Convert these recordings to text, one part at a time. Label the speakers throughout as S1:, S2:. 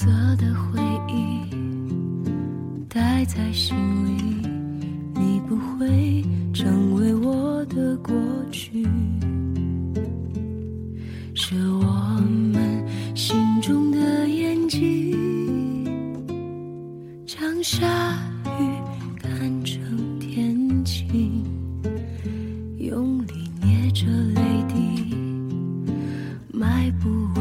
S1: 色的回忆待在心里你不会成为我的过去。是我们心中的眼睛将下雨看成天晴用力捏着泪滴迈不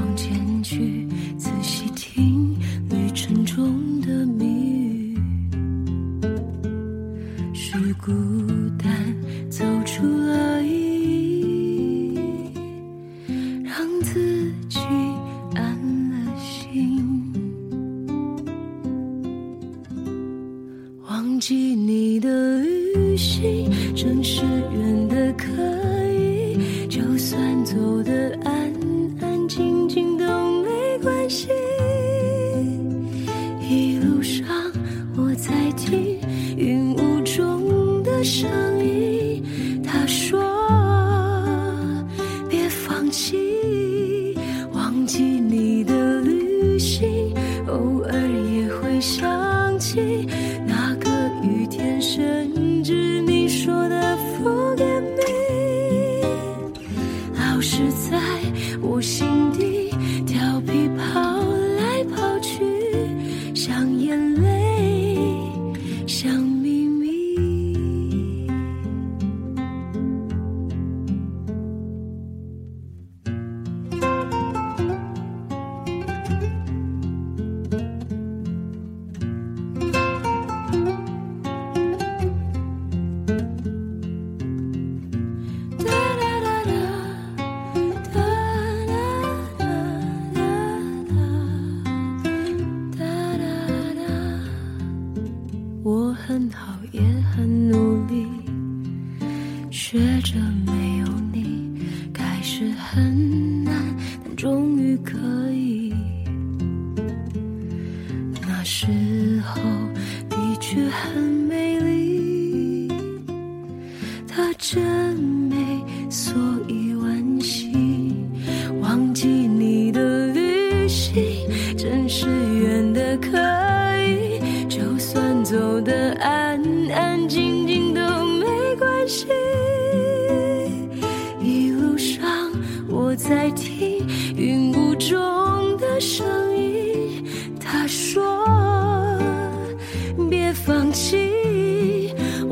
S1: 忘记你的旅行，城市远的可以，就算走得安安静静都没关系。一路上我在听云雾中的声音，他说别放弃，忘记你的旅行，偶尔也会想像眼泪，学着没有你，开始很难，但终于可以。那时候的确很美丽。他真美，所以惋惜。忘记你的旅行，真是远的可以，就算走得安安静静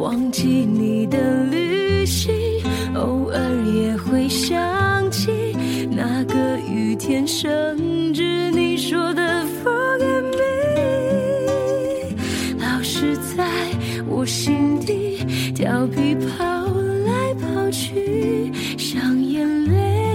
S1: 忘记你的旅行，偶尔也会想起那个雨天，甚至你说的 forget me，老是在我心底调皮跑来跑去，像眼泪。